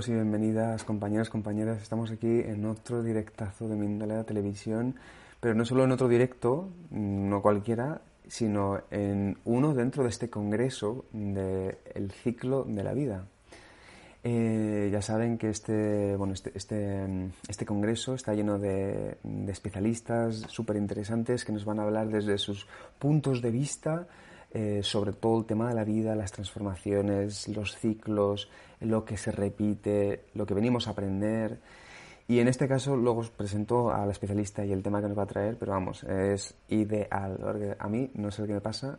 Bienvenidos y bienvenidas, compañeros, compañeras. Estamos aquí en otro directazo de Mindalea Televisión, pero no solo en otro directo, no cualquiera, sino en uno dentro de este congreso del ciclo de la vida. Eh, ya saben que este, bueno, este, este, este congreso está lleno de, de especialistas súper interesantes que nos van a hablar desde sus puntos de vista eh, sobre todo el tema de la vida, las transformaciones, los ciclos, lo que se repite, lo que venimos a aprender. Y en este caso luego os presento al especialista y el tema que nos va a traer, pero vamos, es ideal. A mí no sé qué me pasa,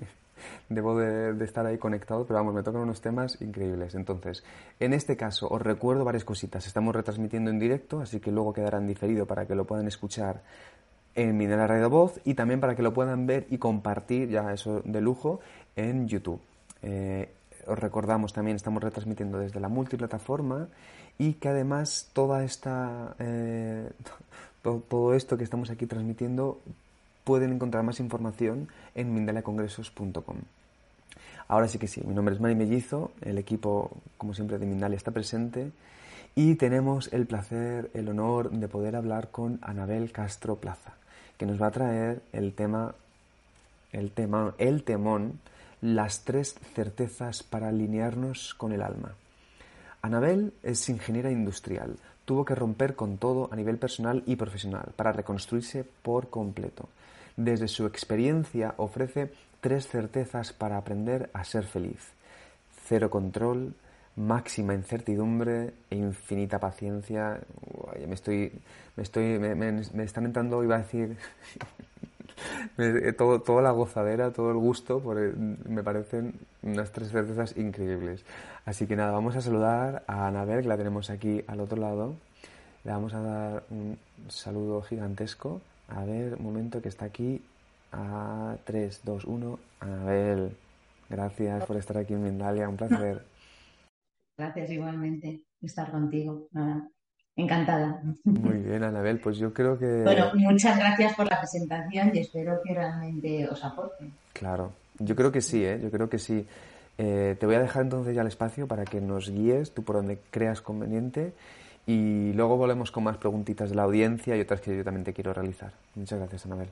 debo de, estar ahí conectado, pero vamos, me tocan unos temas increíbles. Entonces, en este caso os recuerdo varias cositas. Estamos retransmitiendo en directo, así que luego quedarán diferido para que lo puedan escuchar en Minera Radio Voz y también para que lo puedan ver y compartir ya eso de lujo en YouTube. Eh, os recordamos también, estamos retransmitiendo desde la multiplataforma y que además toda esta, eh, todo, esto que estamos aquí transmitiendo pueden encontrar más información en mindaliacongresos.com. Ahora sí que sí, mi nombre es Mari Mellizo, el equipo, como siempre, de Mindalia está presente y tenemos el placer, el honor de poder hablar con Anabel Castro Plaza que nos va a traer el tema, el tema, el temón, las tres certezas para alinearnos con el alma. Anabel es ingeniera industrial. Tuvo que romper con todo a nivel personal y profesional para reconstruirse por completo. Desde su experiencia ofrece tres certezas para aprender a ser feliz. Cero control, máxima incertidumbre e infinita paciencia. me estoy, me estoy, me, están entrando, iba a decir, todo, toda la gozadera, todo el gusto, porque me parecen unas tres certezas increíbles. Así que nada, vamos a saludar a Anabel, que la tenemos aquí al otro lado. Le vamos a dar un saludo gigantesco. A ver, un momento que está aquí. A 3, 2, 1. Anabel, gracias por estar aquí en Mindalia, un placer. Gracias igualmente estar contigo. encantada. Muy bien, Anabel, pues yo creo que... Bueno, muchas gracias por la presentación y espero que realmente os aporte. Claro, yo creo que sí, ¿eh? yo creo que sí. Eh, te voy a dejar entonces ya el espacio para que nos guíes tú por donde creas conveniente y luego volvemos con más preguntitas de la audiencia y otras que yo también te quiero realizar. Muchas gracias, Anabel.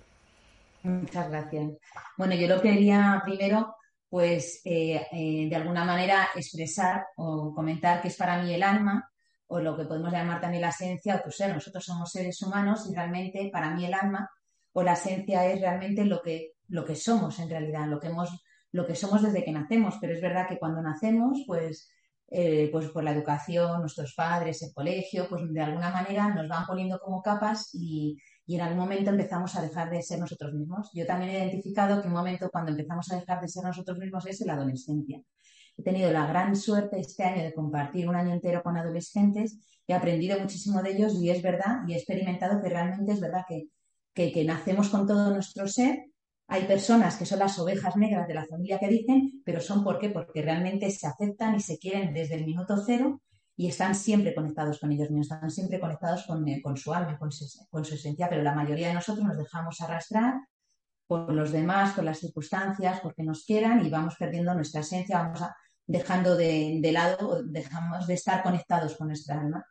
Muchas gracias. Bueno, yo lo quería primero pues eh, eh, de alguna manera expresar o comentar que es para mí el alma o lo que podemos llamar también la esencia o tu ser. Nosotros somos seres humanos y realmente para mí el alma o la esencia es realmente lo que, lo que somos en realidad, lo que, hemos, lo que somos desde que nacemos. Pero es verdad que cuando nacemos, pues, eh, pues por la educación, nuestros padres, el colegio, pues de alguna manera nos van poniendo como capas y, y en algún momento empezamos a dejar de ser nosotros mismos. Yo también he identificado que un momento cuando empezamos a dejar de ser nosotros mismos es en la adolescencia. He tenido la gran suerte este año de compartir un año entero con adolescentes, he aprendido muchísimo de ellos y es verdad, y he experimentado que realmente es verdad que, que, que nacemos con todo nuestro ser. Hay personas que son las ovejas negras de la familia que dicen, pero son ¿por qué? Porque realmente se aceptan y se quieren desde el minuto cero y están siempre conectados con ellos mismos, están siempre conectados con, eh, su alma, con su, esencia, pero la mayoría de nosotros nos dejamos arrastrar por los demás, por las circunstancias, porque nos quieran y vamos perdiendo nuestra esencia, vamos dejando de, lado, dejamos de estar conectados con nuestra alma.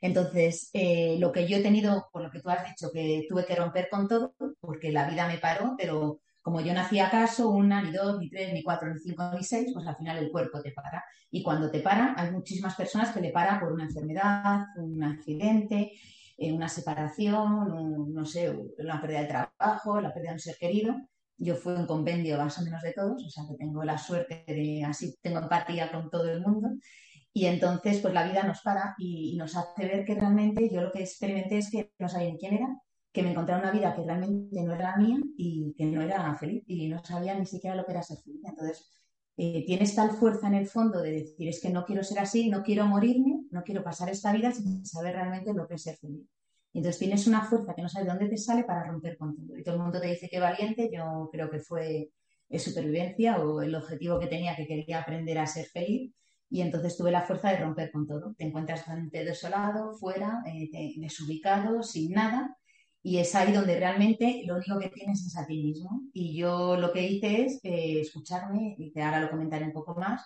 Entonces, eh, lo que yo he tenido, por lo que tú has dicho, que tuve que romper con todo, porque la vida me paró, pero como yo no hacía caso, una, ni dos, ni tres, ni cuatro, ni cinco, ni seis, pues al final el cuerpo te para. Y cuando te para, hay muchísimas personas que le paran por una enfermedad, un accidente, eh, una separación, no sé, la pérdida de trabajo, la pérdida de un ser querido. Yo fui un compendio más o menos de todos, o sea que tengo la suerte de, así tengo empatía con todo el mundo. Y entonces, pues la vida nos para y, y nos hace ver que realmente yo lo que experimenté es que no sabía ni quién era, que me encontré una vida que realmente no era mía y que no era feliz y no sabía ni siquiera lo que era ser feliz. Entonces, eh, tienes tal fuerza en el fondo de decir, es que no quiero ser así, no quiero morirme, no quiero pasar esta vida sin saber realmente lo que es ser feliz. entonces tienes una fuerza que no sabes de dónde te sale para romper con todo. Y todo el mundo te dice que valiente, yo creo que fue supervivencia o el objetivo que tenía, que quería aprender a ser feliz. Y entonces tuve la fuerza de romper con todo. Te encuentras bastante desolado, fuera, eh, desubicado, sin nada y es ahí donde realmente lo único que tienes es a ti mismo. Y yo lo que hice es eh, escucharme, y ahora lo comentaré un poco más,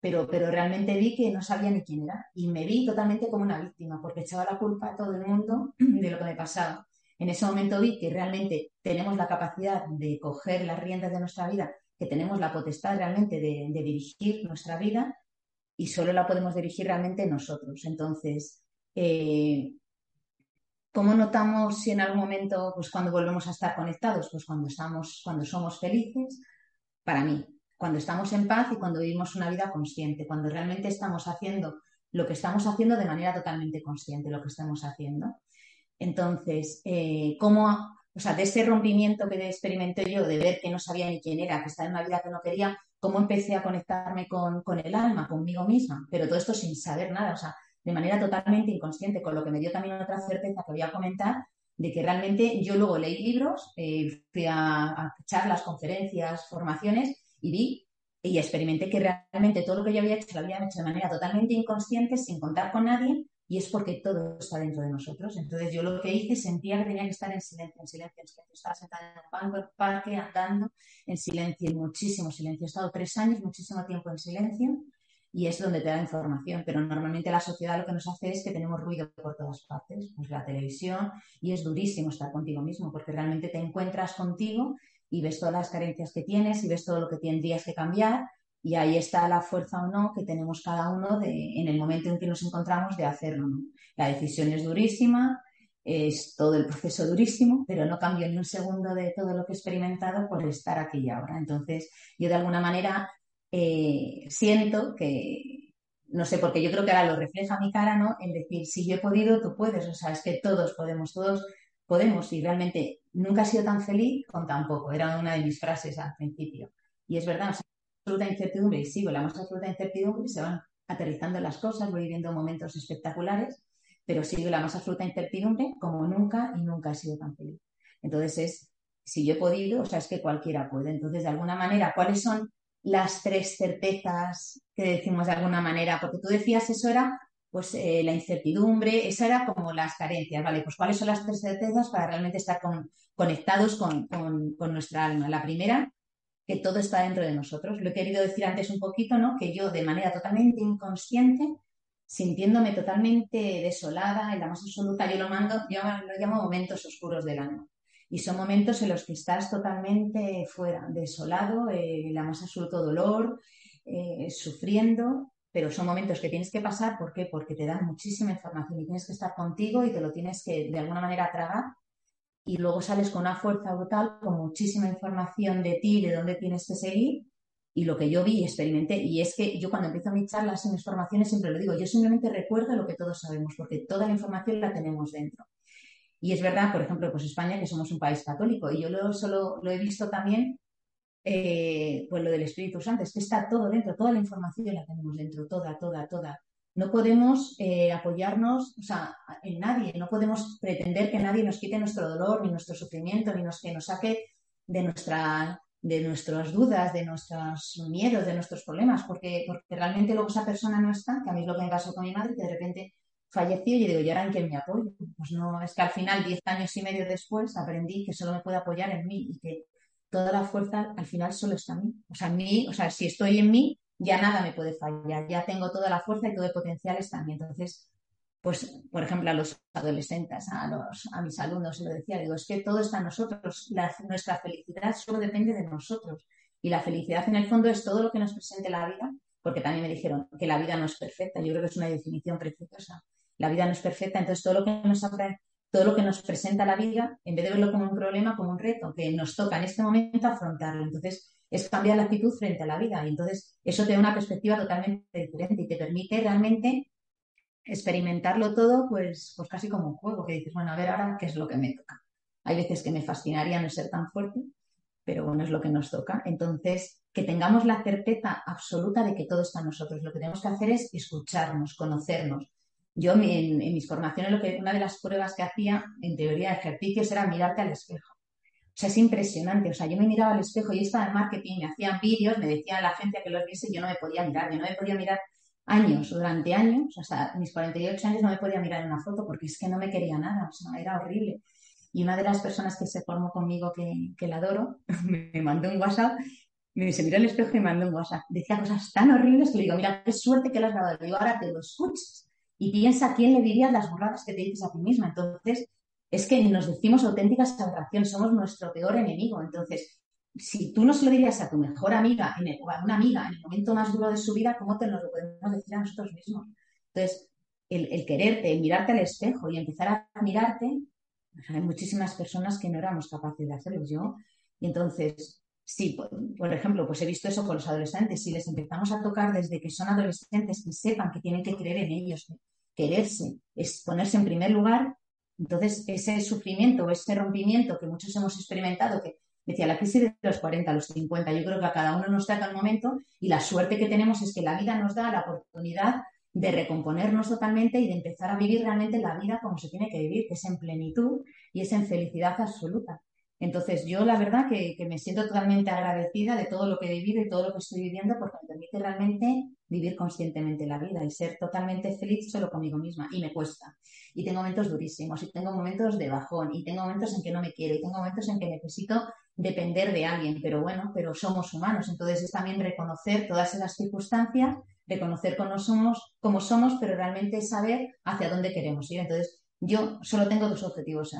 pero, pero realmente vi que no sabía ni quién era y me vi totalmente como una víctima porque echaba la culpa a todo el mundo de lo que me pasaba. En ese momento vi que realmente tenemos la capacidad de coger las riendas de nuestra vida, que tenemos la potestad realmente de, dirigir nuestra vida y solo la podemos dirigir realmente nosotros. Entonces, eh, ¿cómo notamos si en algún momento, pues cuando volvemos a estar conectados? Pues cuando estamos, cuando somos felices, para mí, cuando estamos en paz y cuando vivimos una vida consciente, cuando realmente estamos haciendo lo que estamos haciendo de manera totalmente consciente, lo que estamos haciendo. Entonces, eh, ¿cómo, o sea, de ese rompimiento que experimenté yo, de ver que no sabía ni quién era, que estaba en una vida que no quería, cómo empecé a conectarme con, el alma, conmigo misma, pero todo esto sin saber nada, o sea, de manera totalmente inconsciente, con lo que me dio también otra certeza que voy a comentar, de que realmente yo luego leí libros, eh, fui a, charlas, conferencias, formaciones y vi y experimenté que realmente todo lo que yo había hecho lo había hecho de manera totalmente inconsciente, sin contar con nadie, y es porque todo está dentro de nosotros. Entonces yo lo que hice sentía que tenía que estar en silencio, en silencio, en silencio. Estaba sentada en un parque, andando en silencio, en muchísimo silencio. He estado tres años, muchísimo tiempo en silencio y es donde te da información. Pero normalmente la sociedad lo que nos hace es que tenemos ruido por todas partes, pues la televisión, y es durísimo estar contigo mismo porque realmente te encuentras contigo y ves todas las carencias que tienes y ves todo lo que tendrías que cambiar y ahí está la fuerza o no que tenemos cada uno de, en el momento en que nos encontramos de hacerlo. La decisión es durísima, es todo el proceso durísimo, pero no cambio ni un segundo de todo lo que he experimentado por estar aquí y ahora. Entonces, yo de alguna manera eh, siento que, no sé, porque yo creo que ahora lo refleja mi cara, ¿no? En decir, si yo he podido, tú puedes. O sea, es que todos podemos, todos podemos. Y realmente nunca he sido tan feliz con tan poco. Era una de mis frases al principio. Y es verdad, absoluta incertidumbre y sigo la más absoluta incertidumbre, se van aterrizando las cosas, voy viviendo momentos espectaculares, pero sigo la más absoluta incertidumbre como nunca y nunca he sido tan feliz. Entonces es, si yo he podido, o sea, es que cualquiera puede. Entonces, de alguna manera, ¿cuáles son las tres certezas que decimos de alguna manera? Porque tú decías eso era pues eh, la incertidumbre, esa era como las carencias, ¿vale? Pues cuáles son las tres certezas para realmente estar conectados con, con, nuestra alma. La primera que todo está dentro de nosotros. Lo he querido decir antes un poquito, ¿no? Que yo de manera totalmente inconsciente, sintiéndome totalmente desolada, en la más absoluta, yo lo mando, yo lo llamo momentos oscuros del alma. Y son momentos en los que estás totalmente fuera, desolado, eh, la más absoluto dolor, eh, sufriendo, pero son momentos que tienes que pasar, ¿por qué? Porque te dan muchísima información y tienes que estar contigo y te lo tienes que de alguna manera tragar y luego sales con una fuerza brutal, con muchísima información de ti, de dónde tienes que seguir y lo que yo vi y experimenté. Y es que yo cuando empiezo mis charlas y mis formaciones siempre lo digo, yo simplemente recuerdo lo que todos sabemos, porque toda la información la tenemos dentro. Y es verdad, por ejemplo, pues España, que somos un país católico, y yo lo, solo lo he visto también, eh, pues lo del Espíritu Santo, es que está todo dentro, toda la información la tenemos dentro, toda, toda, toda. No podemos eh, apoyarnos o sea, en nadie, no podemos pretender que nadie nos quite nuestro dolor, ni nuestro sufrimiento, ni nos, que nos saque de, nuestra, de nuestras dudas, de nuestros miedos, de nuestros problemas, porque, porque realmente luego esa persona no está, que a mí es lo que me pasó con mi madre, que de repente falleció y digo, ¿y ahora en me apoyo? Pues no, es que al final, diez años y medio después, aprendí que solo me puedo apoyar en mí y que toda la fuerza al final solo está en mí. O sea, mí, o sea, si estoy en mí, ya nada me puede fallar, ya tengo toda la fuerza y todo el potencial está en mí. Entonces, pues, por ejemplo, a los adolescentes, a, los, a mis alumnos, se lo decía, digo, es que todo está en nosotros, nuestra felicidad solo depende de nosotros. Y la felicidad en el fondo es todo lo que nos presente la vida, porque también me dijeron que la vida no es perfecta, yo creo que es una definición preciosa. La vida no es perfecta, entonces todo lo que nos todo lo que nos presenta la vida, en vez de verlo como un problema, como un reto, que nos toca en este momento afrontarlo. Entonces, es cambiar la actitud frente a la vida. Y entonces eso te da una perspectiva totalmente diferente y te permite realmente experimentarlo todo, pues, pues casi como un juego, que dices, bueno, a ver ahora qué es lo que me toca. Hay veces que me fascinaría no ser tan fuerte, pero bueno, es lo que nos toca. Entonces, que tengamos la certeza absoluta de que todo está en nosotros. Lo que tenemos que hacer es escucharnos, conocernos. Yo en, en mis formaciones, lo que, una de las pruebas que hacía en teoría de ejercicios era mirarte al espejo. O sea, es impresionante. O sea, yo me miraba al espejo, y estaba en marketing, me hacían vídeos, me decían la gente que los viese yo no me podía mirar. Yo no me podía mirar años, durante años, hasta mis 48 años no me podía mirar una foto porque es que no me quería nada. O sea, era horrible. Y una de las personas que se formó conmigo, que, que la adoro, me mandó un WhatsApp se miró el espejo y mandó un WhatsApp. Decía cosas tan horribles que le digo, mira, qué suerte que lo has grabado. digo, ahora te lo escuches y piensa quién le dirías las burradas que te dices a ti misma. Entonces, es que nos decimos auténticas aberraciones, somos nuestro peor enemigo. Entonces, si tú no se lo dirías a tu mejor amiga o a una amiga en el momento más duro de su vida, ¿cómo te lo podemos decir a nosotros mismos? Entonces, el, quererte, el mirarte al espejo y empezar a mirarte, hay muchísimas personas que no éramos capaces de hacerlo yo. Y entonces, sí, por, ejemplo, pues he visto eso con los adolescentes. Si les empezamos a tocar desde que son adolescentes, que sepan que tienen que creer en ellos, quererse, es ponerse en primer lugar, entonces ese sufrimiento ese rompimiento que muchos hemos experimentado, que decía la crisis de los 40, a los 50, yo creo que a cada uno nos toca el momento y la suerte que tenemos es que la vida nos da la oportunidad de recomponernos totalmente y de empezar a vivir realmente la vida como se tiene que vivir, que es en plenitud y es en felicidad absoluta. Entonces, yo la verdad que, me siento totalmente agradecida de todo lo que he vivido y todo lo que estoy viviendo porque me permite realmente vivir conscientemente la vida y ser totalmente feliz solo conmigo misma. Y me cuesta. Y tengo momentos durísimos, y tengo momentos de bajón, y tengo momentos en que no me quiero, y tengo momentos en que necesito depender de alguien. Pero bueno, pero somos humanos. Entonces, es también reconocer todas esas circunstancias reconocer cómo somos, cómo somos, pero realmente saber hacia dónde queremos ir. Entonces, yo solo tengo dos objetivos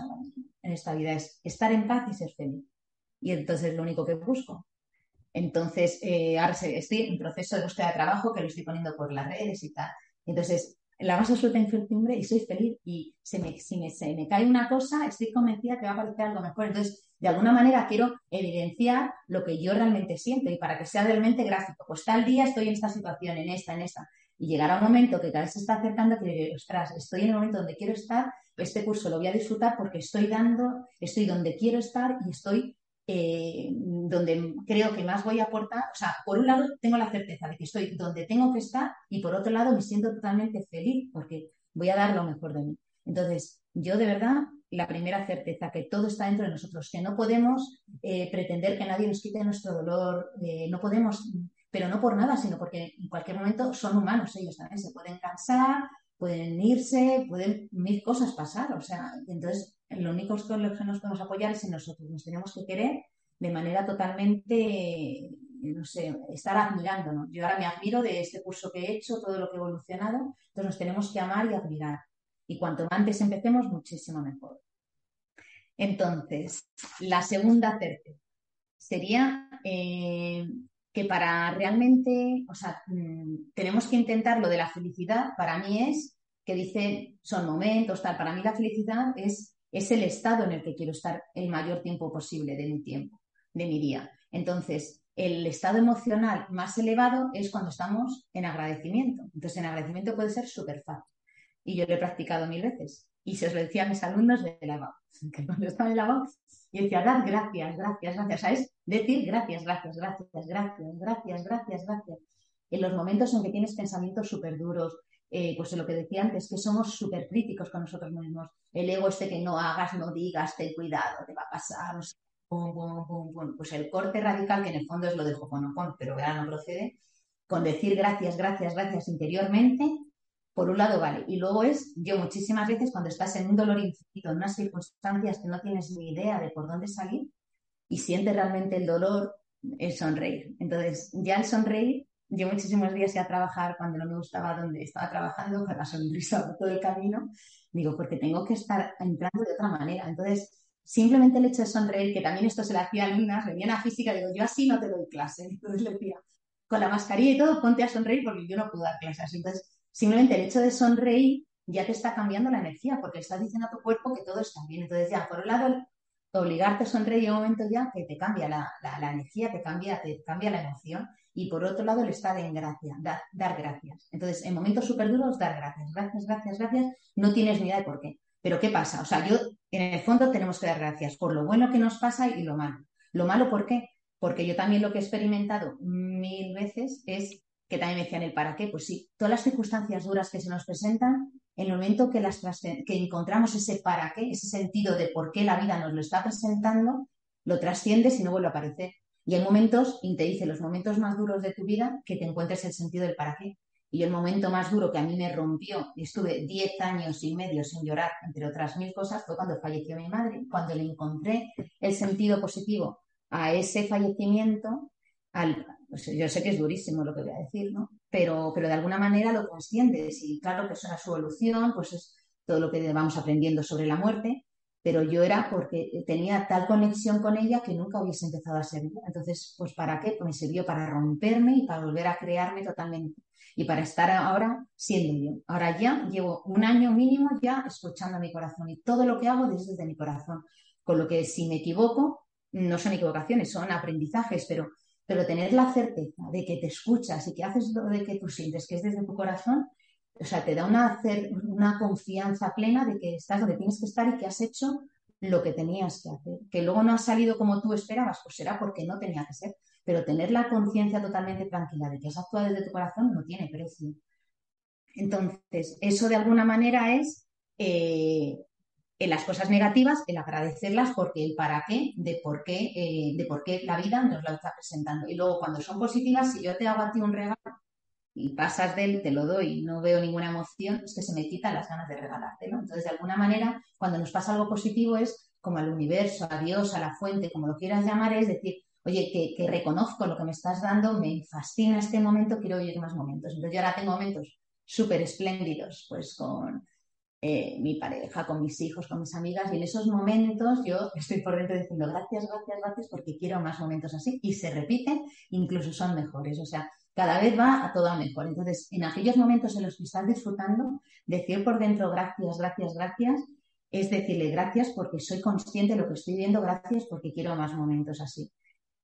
esta vida, es estar en paz y ser feliz. Y entonces es lo único que busco. Entonces, eh, ahora estoy en proceso de búsqueda de trabajo que lo estoy poniendo por las redes y tal. Entonces, la más absoluta incertidumbre y soy feliz. Y se me, si me, se me cae una cosa, estoy convencida que va a aparecer algo mejor. Entonces, de alguna manera quiero evidenciar lo que yo realmente siento y para que sea realmente gráfico. Pues tal día estoy en esta situación, en esta, en esta. Y llegará un momento que cada vez se está acercando que diré, ostras, estoy en el momento donde quiero estar, este curso lo voy a disfrutar porque estoy dando, estoy donde quiero estar y estoy eh, donde creo que más voy a aportar. O sea, por un lado tengo la certeza de que estoy donde tengo que estar y por otro lado me siento totalmente feliz porque voy a dar lo mejor de mí. Entonces, yo de verdad la primera certeza, que todo está dentro de nosotros, que no podemos eh, pretender que nadie nos quite nuestro dolor, eh, no podemos, pero no por nada, sino porque en cualquier momento son humanos ellos también, se pueden cansar, pueden irse, pueden mil cosas pasar, o sea, entonces lo único que nos podemos apoyar es en nosotros, nos tenemos que querer de manera totalmente, no sé, estar admirándonos. Yo ahora me admiro de este curso que he hecho, todo lo que he evolucionado, entonces nos tenemos que amar y admirar. Y cuanto antes empecemos, muchísimo mejor. Entonces, la segunda certeza sería eh, que para realmente, o sea, mm, tenemos que intentar lo de la felicidad, para mí es, que dice, son momentos, tal, para mí la felicidad es, es el estado en el que quiero estar el mayor tiempo posible de mi tiempo, de mi día. Entonces, el estado emocional más elevado es cuando estamos en agradecimiento. Entonces, en agradecimiento puede ser súper fácil y yo lo he practicado mil veces. Y se lo decía a mis alumnos de la que cuando estaba en la voz, y decía, dar gracias, gracias, gracias, ¿sabes? Decir gracias, gracias, gracias, gracias, gracias, gracias, gracias. En los momentos en que tienes pensamientos súper duros, eh, pues lo que decía antes, que somos súper críticos con nosotros mismos. El ego este que no hagas, no digas, ten cuidado, te va a pasar, Pues el corte radical, que en el fondo es lo de Hoponopono, pero ahora no procede, con decir gracias, gracias, gracias interiormente, por un lado, vale. Y luego es, yo muchísimas veces cuando estás en un dolor infinito, en unas circunstancias que no tienes ni idea de por dónde salir y sientes realmente el dolor, el sonreír. Entonces, ya el sonreír, yo muchísimos días iba a trabajar cuando no me gustaba donde estaba trabajando, con la sonrisa todo el camino, digo, porque tengo que estar entrando de otra manera. Entonces, simplemente el hecho de sonreír, que también esto se le hacía a alumnas, venían a física, digo, yo así no te doy clase. Entonces le decía, con la mascarilla y todo, ponte a sonreír porque yo no puedo dar clases. Entonces, Simplemente el hecho de sonreír ya te está cambiando la energía, porque estás diciendo a tu cuerpo que todo está bien. Entonces ya, por un lado, obligarte a sonreír en un momento ya que te cambia la, energía, te cambia, te cambia la emoción. Y por otro lado, el estado en gracia, dar gracias. Entonces, en momentos súper duros, dar gracias, gracias, gracias, gracias. No tienes ni idea de por qué. Pero ¿qué pasa? O sea, yo, en el fondo, tenemos que dar gracias por lo bueno que nos pasa y lo malo. Lo malo, ¿por qué? Porque yo también lo que he experimentado mil veces es que también me decían el para qué, pues sí, todas las circunstancias duras que se nos presentan, en el momento que, las, que encontramos ese para qué, ese sentido de por qué la vida nos lo está presentando, lo trasciendes y no vuelve a aparecer. Y hay momentos, y te dice, los momentos más duros de tu vida, que te encuentres el sentido del para qué. Y el momento más duro que a mí me rompió, y estuve diez años y medio sin llorar, entre otras mil cosas, fue cuando falleció mi madre. Cuando le encontré el sentido positivo a ese fallecimiento, al, yo sé que es durísimo lo que voy a decir, ¿no? Pero, pero de alguna manera lo trasciendes y claro que era su evolución, pues es todo lo que vamos aprendiendo sobre la muerte, pero yo era porque tenía tal conexión con ella que nunca hubiese empezado a ser. Entonces, pues ¿para qué? Pues me sirvió para romperme y para volver a crearme totalmente y para estar ahora siendo yo. Ahora ya llevo un año mínimo ya escuchando mi corazón y todo lo que hago desde mi corazón. Con lo que si me equivoco, no son equivocaciones, son aprendizajes, pero, pero tener la certeza de que te escuchas y que haces lo de que tú sientes que es desde tu corazón, o sea, te da una, una confianza plena de que estás donde tienes que estar y que has hecho lo que tenías que hacer. Que luego no ha salido como tú esperabas, pues será porque no tenía que ser. Pero tener la conciencia totalmente tranquila de que has actuado desde tu corazón no tiene precio. Entonces, eso de alguna manera es eh, en las cosas negativas, el agradecerlas porque el para qué, de por qué, eh, de por qué la vida nos la está presentando. Y luego cuando son positivas, si yo te hago a ti un regalo y pasas de él, te lo doy y no veo ninguna emoción, es que se me quitan las ganas de regalártelo. Entonces, de alguna manera, cuando nos pasa algo positivo es como al universo, a Dios, a la fuente, como lo quieras llamar, es decir, oye, que, reconozco lo que me estás dando, me fascina este momento, quiero vivir más momentos. Entonces, yo ahora tengo momentos súper espléndidos, pues con eh, mi pareja, con mis hijos, con mis amigas, y en esos momentos yo estoy por dentro diciendo gracias, gracias, gracias, porque quiero más momentos así, y se repiten, incluso son mejores. O sea, cada vez va a todo mejor. Entonces, en aquellos momentos en los que estás disfrutando, decir por dentro gracias, gracias, gracias, es decirle gracias porque soy consciente de lo que estoy viendo, gracias porque quiero más momentos así.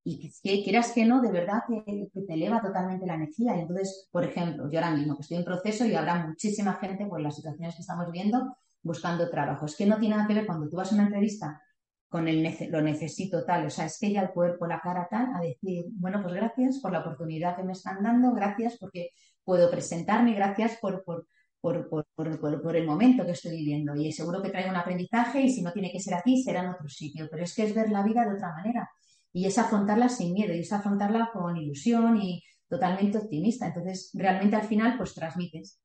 Y que quieras que no, de verdad que, te eleva totalmente la energía. Entonces, por ejemplo, yo ahora mismo que estoy en proceso y habrá muchísima gente por las situaciones que estamos viendo buscando trabajo. Es que no tiene nada que ver cuando tú vas a una entrevista con el lo necesito tal, o sea, es que ya el cuerpo, la cara tal, a decir, bueno, pues gracias por la oportunidad que me están dando, gracias porque puedo presentarme, gracias por, por, por, por, el momento que estoy viviendo. Y seguro que trae un aprendizaje y si no tiene que ser aquí, será en otro sitio. Pero es que es ver la vida de otra manera y es afrontarla sin miedo y es afrontarla con ilusión y totalmente optimista. Entonces, realmente al final, pues transmites.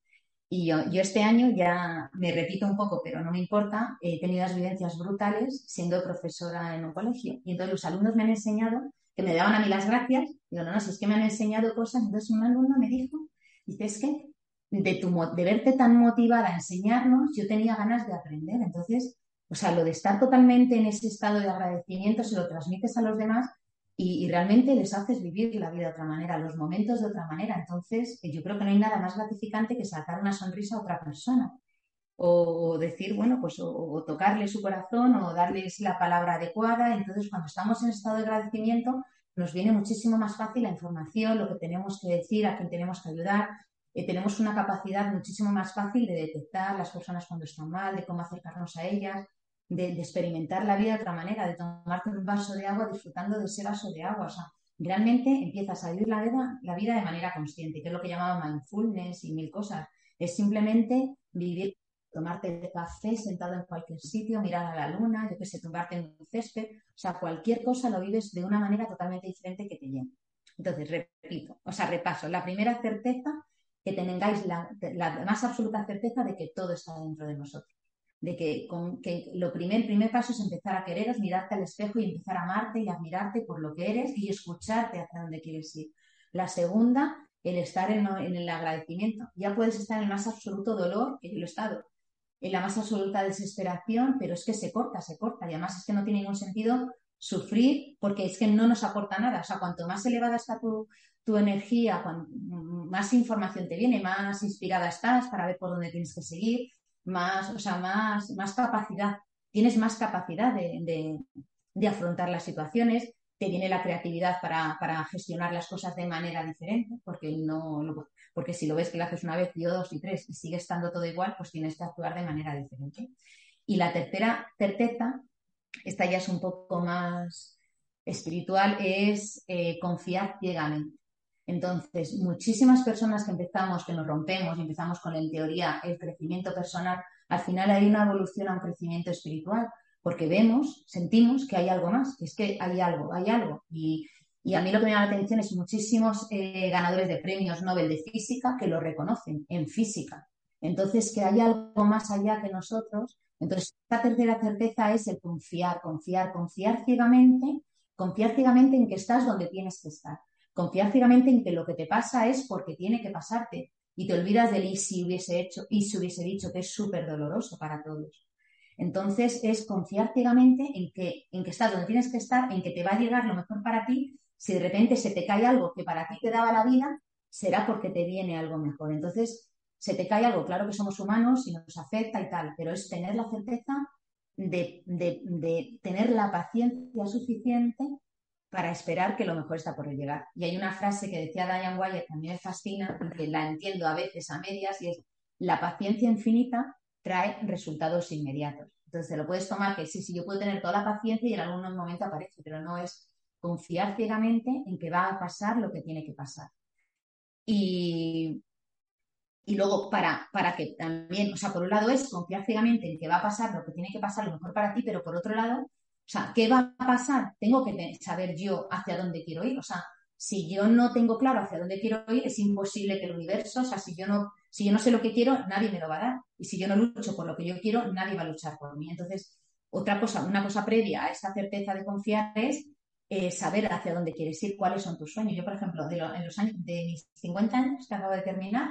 Y yo, este año ya me repito un poco, pero no me importa, he tenido las vivencias brutales siendo profesora en un colegio. Y entonces los alumnos me han enseñado, que me daban a mí las gracias, digo, no, no, si es que me han enseñado cosas, entonces un alumno me dijo, dice, que de, tu, de verte tan motivada a enseñarnos, yo tenía ganas de aprender. Entonces, o sea, lo de estar totalmente en ese estado de agradecimiento, se lo transmites a los demás y, realmente les haces vivir la vida de otra manera, los momentos de otra manera. Entonces, eh, yo creo que no hay nada más gratificante que sacar una sonrisa a otra persona. O, decir, bueno, pues o, tocarle su corazón o darles la palabra adecuada. Entonces, cuando estamos en estado de agradecimiento, nos viene muchísimo más fácil la información, lo que tenemos que decir, a quién tenemos que ayudar. Eh, tenemos una capacidad muchísimo más fácil de detectar las personas cuando están mal, de cómo acercarnos a ellas, de, experimentar la vida de otra manera, de tomarte un vaso de agua disfrutando de ese vaso de agua. O sea, realmente empiezas a vivir la vida, la vida de manera consciente, que es lo que llamaba mindfulness y mil cosas. Es simplemente vivir, tomarte café sentado en cualquier sitio, mirar a la luna, yo que sé, tumbarte en un césped. O sea, cualquier cosa lo vives de una manera totalmente diferente que te llena. Entonces, repito, o sea, repaso. La primera certeza, que tengáis la, la más absoluta certeza de que todo está dentro de nosotros de que, con, que lo primer, primer paso es empezar a quereros, mirarte al espejo y empezar a amarte y admirarte por lo que eres y escucharte hacia dónde quieres ir. La segunda, el estar en, el agradecimiento. Ya puedes estar en el más absoluto dolor, que yo lo he estado, en la más absoluta desesperación, pero es que se corta, se corta. Y además es que no tiene ningún sentido sufrir porque es que no nos aporta nada. O sea, cuanto más elevada está tu, tu energía, más información te viene, más inspirada estás para ver por dónde tienes que seguir, más, o sea, más, más capacidad, tienes más capacidad de, afrontar las situaciones, te viene la creatividad para, gestionar las cosas de manera diferente, porque no, porque si lo ves que lo haces una vez y dos y tres y sigue estando todo igual, pues tienes que actuar de manera diferente. Y la tercera certeza, esta ya es un poco más espiritual, es eh, confiar ciegamente. Entonces, muchísimas personas que empezamos, que nos rompemos y empezamos con, en teoría, el crecimiento personal, al final hay una evolución a un crecimiento espiritual, porque vemos, sentimos que hay algo más, que es que hay algo, hay algo. Y, a mí lo que me llama la atención es muchísimos eh, ganadores de premios Nobel de física que lo reconocen en física. Entonces, que hay algo más allá que nosotros. Entonces, esta tercera certeza es el confiar, confiar, confiar ciegamente, confiar ciegamente en que estás donde tienes que estar confiar ciegamente en que lo que te pasa es porque tiene que pasarte y te olvidas del y si hubiese hecho, y si hubiese dicho, que es súper doloroso para todos. Entonces es confiar ciegamente en que, en que estás donde tienes que estar, en que te va a llegar lo mejor para ti. Si de repente se te cae algo que para ti te daba la vida, será porque te viene algo mejor. Entonces, se te cae algo, claro que somos humanos y nos afecta y tal, pero es tener la certeza de, de tener la paciencia suficiente para esperar que lo mejor está por llegar. Y hay una frase que decía Diane Wyatt, que me fascina que la entiendo a veces a medias, y es, la paciencia infinita trae resultados inmediatos. Entonces, te lo puedes tomar que sí, sí, yo puedo tener toda la paciencia y en algún momento aparece, pero no es confiar ciegamente en que va a pasar lo que tiene que pasar. Y, y luego, para, para que también, o sea, por un lado es confiar ciegamente en que va a pasar lo que tiene que pasar, lo mejor para ti, pero por otro lado, o sea, ¿qué va a pasar? Tengo que saber yo hacia dónde quiero ir. O sea, si yo no tengo claro hacia dónde quiero ir, es imposible que el universo, o sea, si yo no, si yo no sé lo que quiero, nadie me lo va a dar. Y si yo no lucho por lo que yo quiero, nadie va a luchar por mí. Entonces, otra cosa, una cosa previa a esa certeza de confiar es eh, saber hacia dónde quieres ir, cuáles son tus sueños. Yo, por ejemplo, de, en los años, de mis 50 años que acabo de terminar,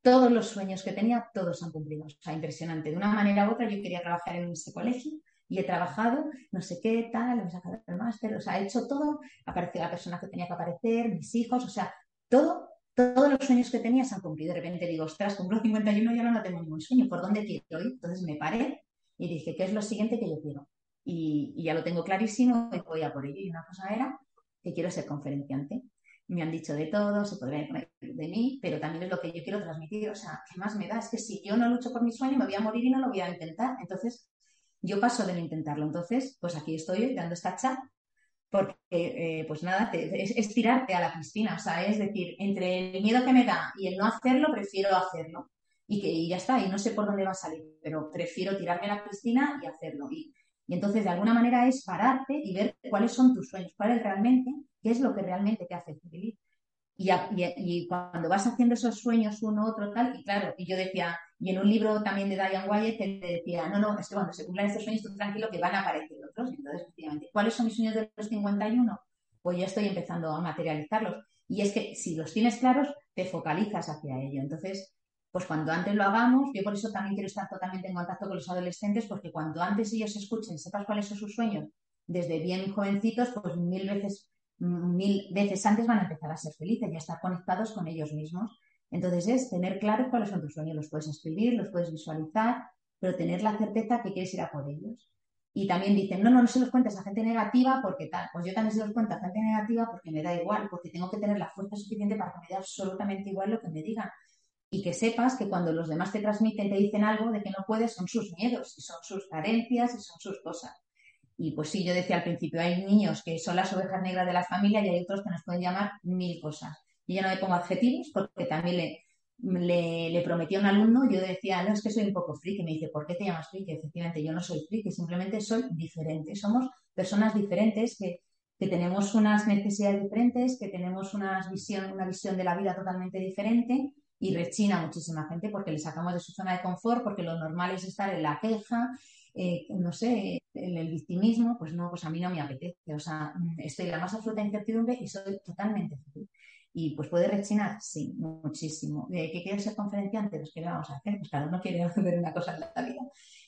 todos los sueños que tenía, todos han cumplido. O sea, impresionante. De una manera u otra, yo quería trabajar en ese colegio y he trabajado, no sé qué, tal, he sacado el máster, o sea, he hecho todo, apareció la persona que tenía que aparecer, mis hijos, o sea, todo, todos los sueños que tenía se han cumplido. De repente digo, ostras, cumplo 51 y ahora no tengo ningún sueño, ¿por dónde quiero ir? Entonces me paré y dije, ¿qué es lo siguiente que yo quiero? Y, y ya lo tengo clarísimo y voy a por ello. Y una cosa era que quiero ser conferenciante. Me han dicho de todo, se decir de mí, pero también es lo que yo quiero transmitir. O sea, ¿qué más me da? Es que si yo no lucho por mi sueño, me voy a morir y no lo voy a intentar. Entonces, yo paso de no intentarlo. Entonces, pues aquí estoy dando esta chat porque, eh, pues nada, es, tirarte a la piscina. O sea, es decir, entre el miedo que me da y el no hacerlo, prefiero hacerlo. Y que ya está, y no sé por dónde va a salir, pero prefiero tirarme a la piscina y hacerlo. Y, y entonces, de alguna manera, es pararte y ver cuáles son tus sueños, cuál es realmente, qué es lo que realmente te hace feliz. Y, y, cuando vas haciendo esos sueños uno, otro, tal, y claro, y yo decía, y en un libro también de Diane Wyatt, te decía, no, no, es que cuando se cumplan estos sueños, tú tranquilo que van a aparecer otros. Entonces, ¿cuáles son mis sueños de los 51? Pues ya estoy empezando a materializarlos. Y es que si los tienes claros, te focalizas hacia ello. Entonces, pues cuando antes lo hagamos, yo por eso también quiero estar totalmente en contacto con los adolescentes, porque cuanto antes ellos escuchen, sepas cuáles son sus sueños, desde bien jovencitos, pues mil veces mil veces antes van a empezar a ser felices y a estar conectados con ellos mismos. Entonces es tener claro cuáles son tus sueños, los puedes escribir, los puedes visualizar, pero tener la certeza que quieres ir a por ellos. Y también dicen, no, no, no se los cuentes a gente negativa porque tal. Pues yo también se los cuento a gente negativa porque me da igual, porque tengo que tener la fuerza suficiente para que me dé absolutamente igual lo que me digan. Y que sepas que cuando los demás te transmiten, te dicen algo de que no puedes, son sus miedos, y son sus carencias, y son sus cosas. Y pues sí, yo decía al principio, hay niños que son las ovejas negras de la familia y hay otros que nos pueden llamar mil cosas. Y yo no me pongo adjetivos porque también le, le, le prometí a un alumno, yo decía, no, es que soy un poco friki. Me dice, ¿por qué te llamas friki? Efectivamente, yo no soy friki, simplemente soy diferente. Somos personas diferentes que, que tenemos unas necesidades diferentes, que tenemos unas visión, una visión de la vida totalmente diferente y rechina a muchísima gente porque le sacamos de su zona de confort, porque lo normal es estar en la queja, eh, no sé, el, el, victimismo, pues no, pues a mí no me apetece. O sea, estoy en la más absoluta incertidumbre y soy totalmente feliz. Y pues puede rechinar, sí, muchísimo. ¿De qué quiero ser conferenciante? Pues ¿qué le vamos a hacer? Pues cada uno quiere hacer una cosa en la vida.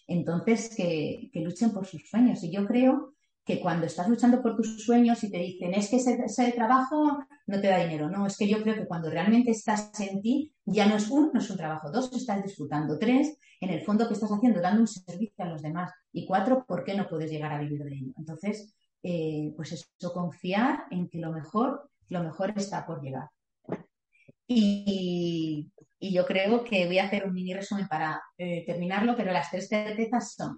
Entonces, que, que luchen por sus sueños. Y yo creo que cuando estás luchando por tus sueños y te dicen, es que ese, trabajo no te da dinero, no, es que yo creo que cuando realmente estás en ti, ya no es uno, no es un trabajo, dos, estás disfrutando, tres, en el fondo que estás haciendo, dando un servicio a los demás, y cuatro, ¿por qué no puedes llegar a vivir de ello? Entonces, eh, pues eso, confiar en que lo mejor, lo mejor está por llegar. Y, yo creo que voy a hacer un mini resumen para eh, terminarlo, pero las tres certezas son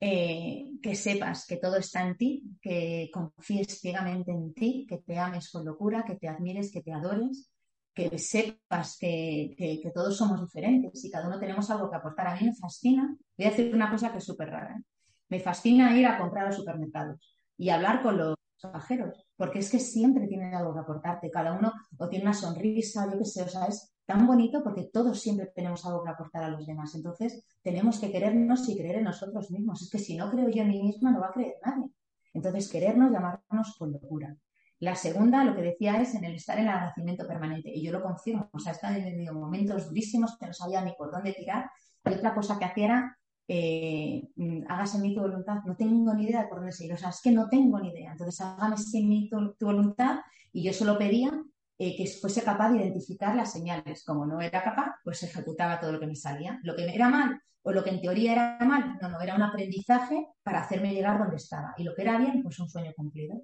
eh, que sepas que todo está en ti, que confíes ciegamente en ti, que te ames con locura, que te admires, que te adores, que sepas que, todos somos diferentes y cada uno tenemos algo que aportar. A mí me fascina, voy a decir una cosa que es súper rara, ¿eh? me fascina ir a comprar a supermercados y hablar con los pasajeros, porque es que siempre tienen algo que aportarte, cada uno o tiene una sonrisa, yo qué sé, o sea, es tan bonito porque todos siempre tenemos algo que aportar a los demás. Entonces, tenemos que querernos y creer en nosotros mismos. Es que si no creo yo en mí misma, no va a creer nadie. Entonces, querernos, llamarnos con locura. La segunda, lo que decía, es en el estar en el agradecimiento permanente. Y yo lo confirmo. O sea, he tenido momentos durísimos que no sabía ni por dónde tirar. Y otra cosa que hacía era, eh, mm, hágase en mí tu voluntad. No tengo ni idea de por dónde seguir. O sea, es que no tengo ni idea. Entonces, hágame en mí tu, voluntad. Y yo solo pedía eh, que fuese capaz de identificar las señales. Como no era capaz, pues ejecutaba todo lo que me salía. Lo que era mal o lo que en teoría era mal, no, no, era un aprendizaje para hacerme llegar donde estaba. Y lo que era bien, pues un sueño cumplido.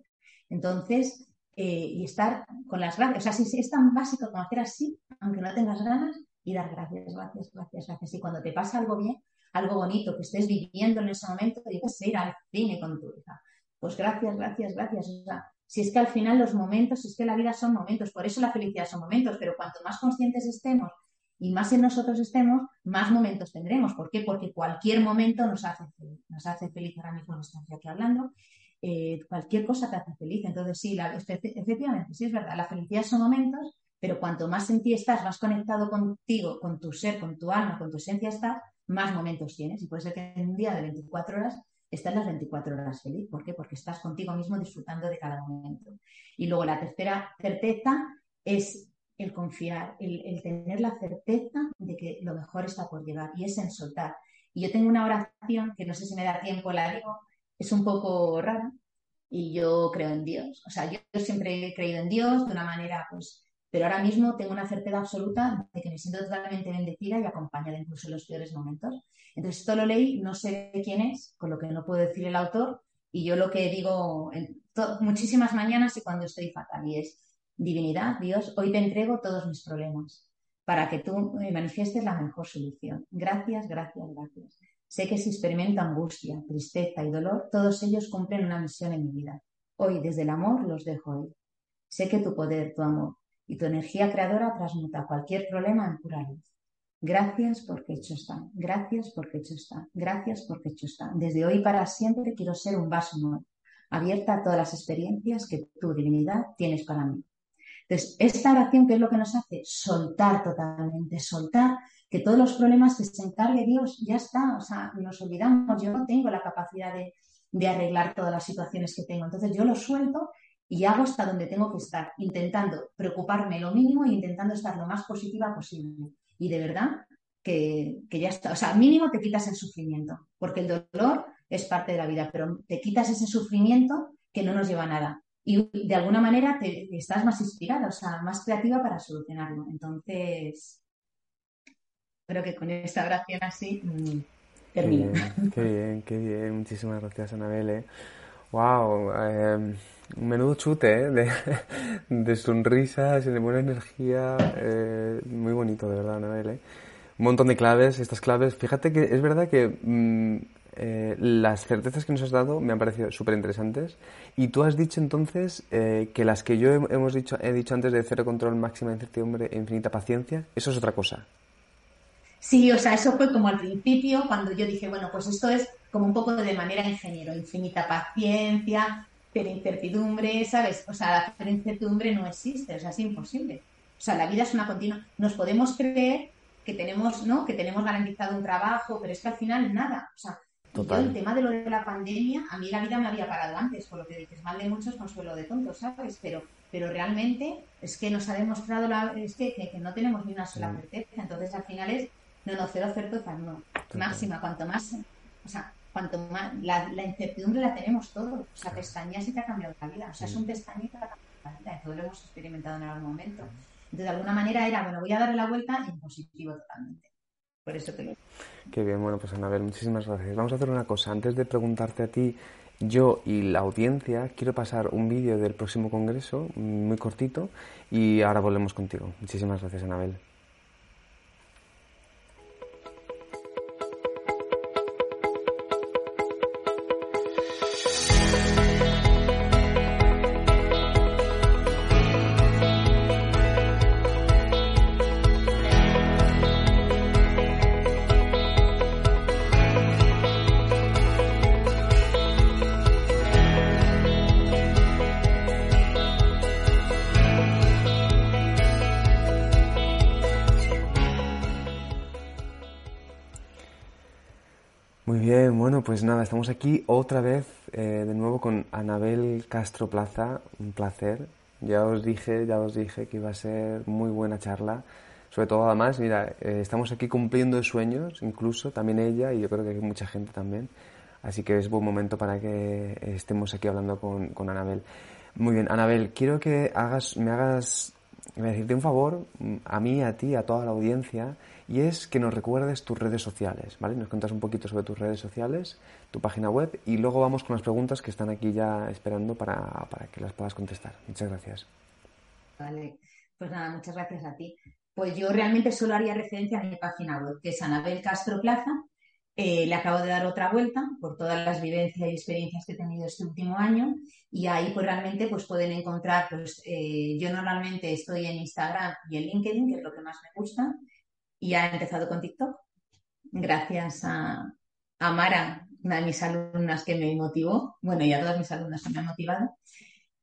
Entonces, eh, y estar con las gracias. O sea, si es tan básico como hacer así, aunque no tengas ganas, y dar gracias, gracias, gracias, gracias. Y cuando te pasa algo bien, algo bonito que estés viviendo en ese momento, dices ir al cine con tu hija. Pues gracias, gracias, gracias. O sea, si es que al final los momentos, si es que la vida son momentos, por eso la felicidad son momentos, pero cuanto más conscientes estemos y más en nosotros estemos, más momentos tendremos. ¿Por qué? Porque cualquier momento nos hace feliz. Nos hace feliz ahora mismo, nos estamos aquí hablando, eh, cualquier cosa te hace feliz. Entonces, sí, efectivamente, sí es verdad, la felicidad son momentos, pero cuanto más en ti estás, más conectado contigo, con tu ser, con tu alma, con tu esencia estás, más momentos tienes. Y puede ser que en un día de 24 horas estás las 24 horas feliz. ¿Por qué? Porque estás contigo mismo disfrutando de cada momento. Y luego la tercera certeza es el confiar, el, el, tener la certeza de que lo mejor está por llegar y es en soltar. Y yo tengo una oración que no sé si me da tiempo, la digo, es un poco rara y yo creo en Dios. O sea, yo, siempre he creído en Dios de una manera, pues, pero ahora mismo tengo una certeza absoluta de que me siento totalmente bendecida y acompañada incluso en los peores momentos. Entonces, esto lo leí, no sé quién es, con lo que no puedo decir el autor, y yo lo que digo en muchísimas mañanas y cuando estoy fatal, y es, divinidad, Dios, hoy te entrego todos mis problemas para que tú me manifiestes la mejor solución. Gracias, gracias, gracias. Sé que si experimento angustia, tristeza y dolor, todos ellos cumplen una misión en mi vida. Hoy, desde el amor, los dejo ir. Sé que tu poder, tu amor y tu energía creadora transmuta cualquier problema en pura luz. Gracias porque hecho está. Gracias porque hecho está. Gracias porque hecho está. Desde hoy para siempre quiero ser un vaso nuevo, abierta a todas las experiencias que tu divinidad tienes para mí. Entonces, esta oración, ¿qué es lo que nos hace? Soltar totalmente, soltar que todos los problemas que se encargue Dios, ya está, o sea, nos olvidamos, yo no tengo la capacidad de, arreglar todas las situaciones que tengo, entonces yo lo suelto y hago hasta donde tengo que estar, intentando preocuparme lo mínimo e intentando estar lo más positiva posible. Y de verdad que, que, ya está, o sea, mínimo te quitas el sufrimiento, porque el dolor es parte de la vida, pero te quitas ese sufrimiento que no nos lleva a nada. Y de alguna manera te, estás más inspirada, o sea, más creativa para solucionarlo. Entonces, creo que con esta oración así mm, termino. Qué bien, qué bien, Muchísimas gracias, Anabel. Wow, ¿eh? em, menudo chute ¿eh? de, de, sonrisas y de buena energía. Eh, muy bonito, de verdad, Anabel. ¿eh? Un montón de claves, estas claves. Fíjate que es verdad que mm, las certezas que nos has dado me han parecido súper interesantes. Y tú has dicho entonces que las que yo hemos dicho, he dicho antes de cero control, máxima incertidumbre e infinita paciencia, eso es otra cosa. Sí, o sea, eso fue como al principio, cuando yo dije, bueno, pues esto es como un poco de manera ingeniero, infinita paciencia, pero incertidumbre, ¿sabes? O sea, la incertidumbre no existe, o sea, es imposible. O sea, la vida es una continua. Nos podemos creer que tenemos, ¿no? Que tenemos garantizado un trabajo, pero es que al final nada. O sea, el tema de lo de la pandemia, a mí la vida me había parado antes, por lo que dices, mal de muchos, consuelo de tontos, ¿sabes? Pero, pero realmente es que nos ha demostrado la, es que, que, no tenemos ni una sola certeza. Entonces, al final es no, no, cero certeza no. Máxima, cuanto más, o sea, cuanto más, la, incertidumbre la tenemos todos. O sea, pestañas y te ha cambiado la vida. O sea, es un pestañito que ha cambiado la vida. Todo lo hemos experimentado en algún momento. Entonces, de alguna manera era, bueno, voy a darle la vuelta en positivo totalmente. Por eso te lo Qué bien, bueno, pues Anabel, muchísimas gracias. Vamos a hacer una cosa. Antes de preguntarte a ti, yo y la audiencia, quiero pasar un vídeo del próximo congreso, muy cortito, y ahora volvemos contigo. Muchísimas gracias, Anabel. Estamos aquí otra vez eh, de nuevo con Anabel Castro Plaza. Un placer. Ya os dije, ya os dije que iba a ser muy buena charla. Sobre todo, además, mira, eh, estamos aquí cumpliendo sueños, incluso también ella y yo creo que hay mucha gente también. Así que es buen momento para que estemos aquí hablando con, con Anabel. Muy bien, Anabel, quiero que hagas, me hagas, me decirte un favor, a mí, a ti, a toda la audiencia, y es que nos recuerdes tus redes sociales, ¿vale? Nos cuentas un poquito sobre tus redes sociales, tu página web, y luego vamos con las preguntas que están aquí ya esperando para, para que las puedas contestar. Muchas gracias. Vale, pues nada, muchas gracias a ti. Pues yo realmente solo haría referencia a mi página web, que es Anabel Castro Plaza, eh, le acabo de dar otra vuelta por todas las vivencias y experiencias que he tenido este último año y ahí pues realmente pues pueden encontrar, pues eh, yo normalmente estoy en Instagram y en LinkedIn, que es lo que más me gusta, y he empezado con TikTok. Gracias a, a Mara, una de mis alumnas que me motivó, bueno, y a todas mis alumnas que me han motivado,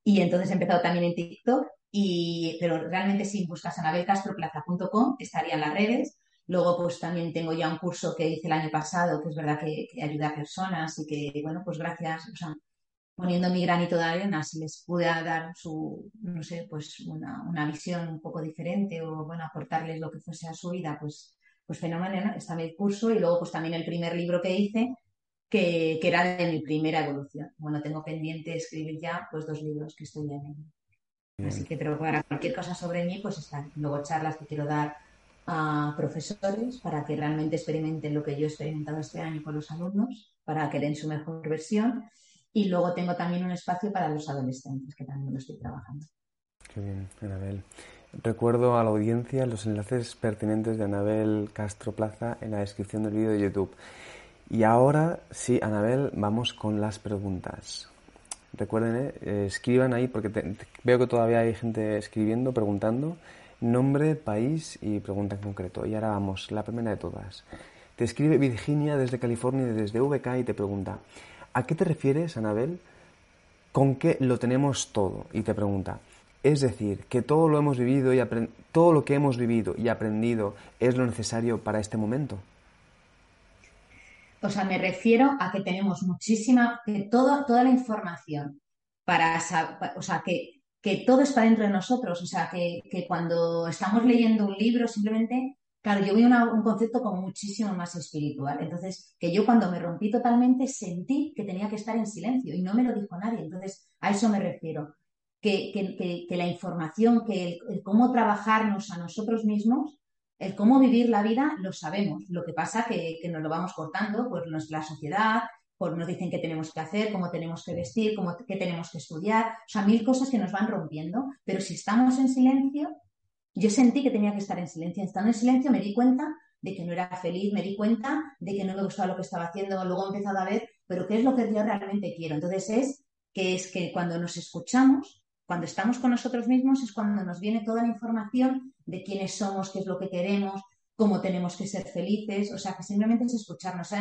y entonces he empezado también en TikTok, y, pero realmente si buscas anabelcastroplaza.com estarían las redes, Luego, pues también tengo ya un curso que hice el año pasado, que es verdad que, ayuda a personas y que, bueno, pues gracias, o sea, poniendo mi granito de arena, si les pude dar su, no sé, pues una, una, visión un poco diferente o, bueno, aportarles lo que fuese a su vida, pues, pues fenomenal, está el curso y luego, pues también el primer libro que hice, que, que, era de mi primera evolución. Bueno, tengo pendiente escribir ya, pues dos libros que estoy en Así que, pero para cualquier cosa sobre mí, pues están. Luego charlas que quiero dar a profesores para que realmente experimenten lo que yo he experimentado este año con los alumnos, para que den su mejor versión. Y luego tengo también un espacio para los adolescentes, que también lo estoy trabajando. Qué bien, Anabel. Recuerdo a la audiencia los enlaces pertinentes de Anabel Castro Plaza en la descripción del vídeo de YouTube. Y ahora sí, Anabel, vamos con las preguntas. Recuerden, eh, escriban ahí porque veo que todavía hay gente escribiendo, preguntando nombre, país y pregunta en concreto. Y ahora vamos, la primera de todas. Te escribe Virginia desde California, desde VK y te pregunta, ¿a qué te refieres, Anabel, con que lo tenemos todo? Y te pregunta, es decir, que todo lo hemos vivido y todo lo que hemos vivido y aprendido es lo necesario para este momento. O sea, me refiero a que tenemos muchísima, que toda, toda la información para, o sea, que que todo está dentro de nosotros. O sea, que, cuando estamos leyendo un libro, simplemente, claro, yo vi un concepto como muchísimo más espiritual. Entonces, que yo cuando me rompí totalmente sentí que tenía que estar en silencio y no me lo dijo nadie. Entonces, a eso me refiero. Que, que, la información, que el, cómo trabajarnos a nosotros mismos, el cómo vivir la vida, lo sabemos. Lo que pasa que, que nos lo vamos cortando, pues la sociedad, nos dicen qué tenemos que hacer, cómo tenemos que vestir, cómo, qué tenemos que estudiar, o sea, mil cosas que nos van rompiendo, pero si estamos en silencio, yo sentí que tenía que estar en silencio, estando en silencio me di cuenta de que no era feliz, me di cuenta de que no me gustaba lo que estaba haciendo, luego he empezado a ver, pero qué es lo que yo realmente quiero. Entonces es que es que cuando nos escuchamos, cuando estamos con nosotros mismos, es cuando nos viene toda la información de quiénes somos, qué es lo que queremos, cómo tenemos que ser felices, o sea, que simplemente es escucharnos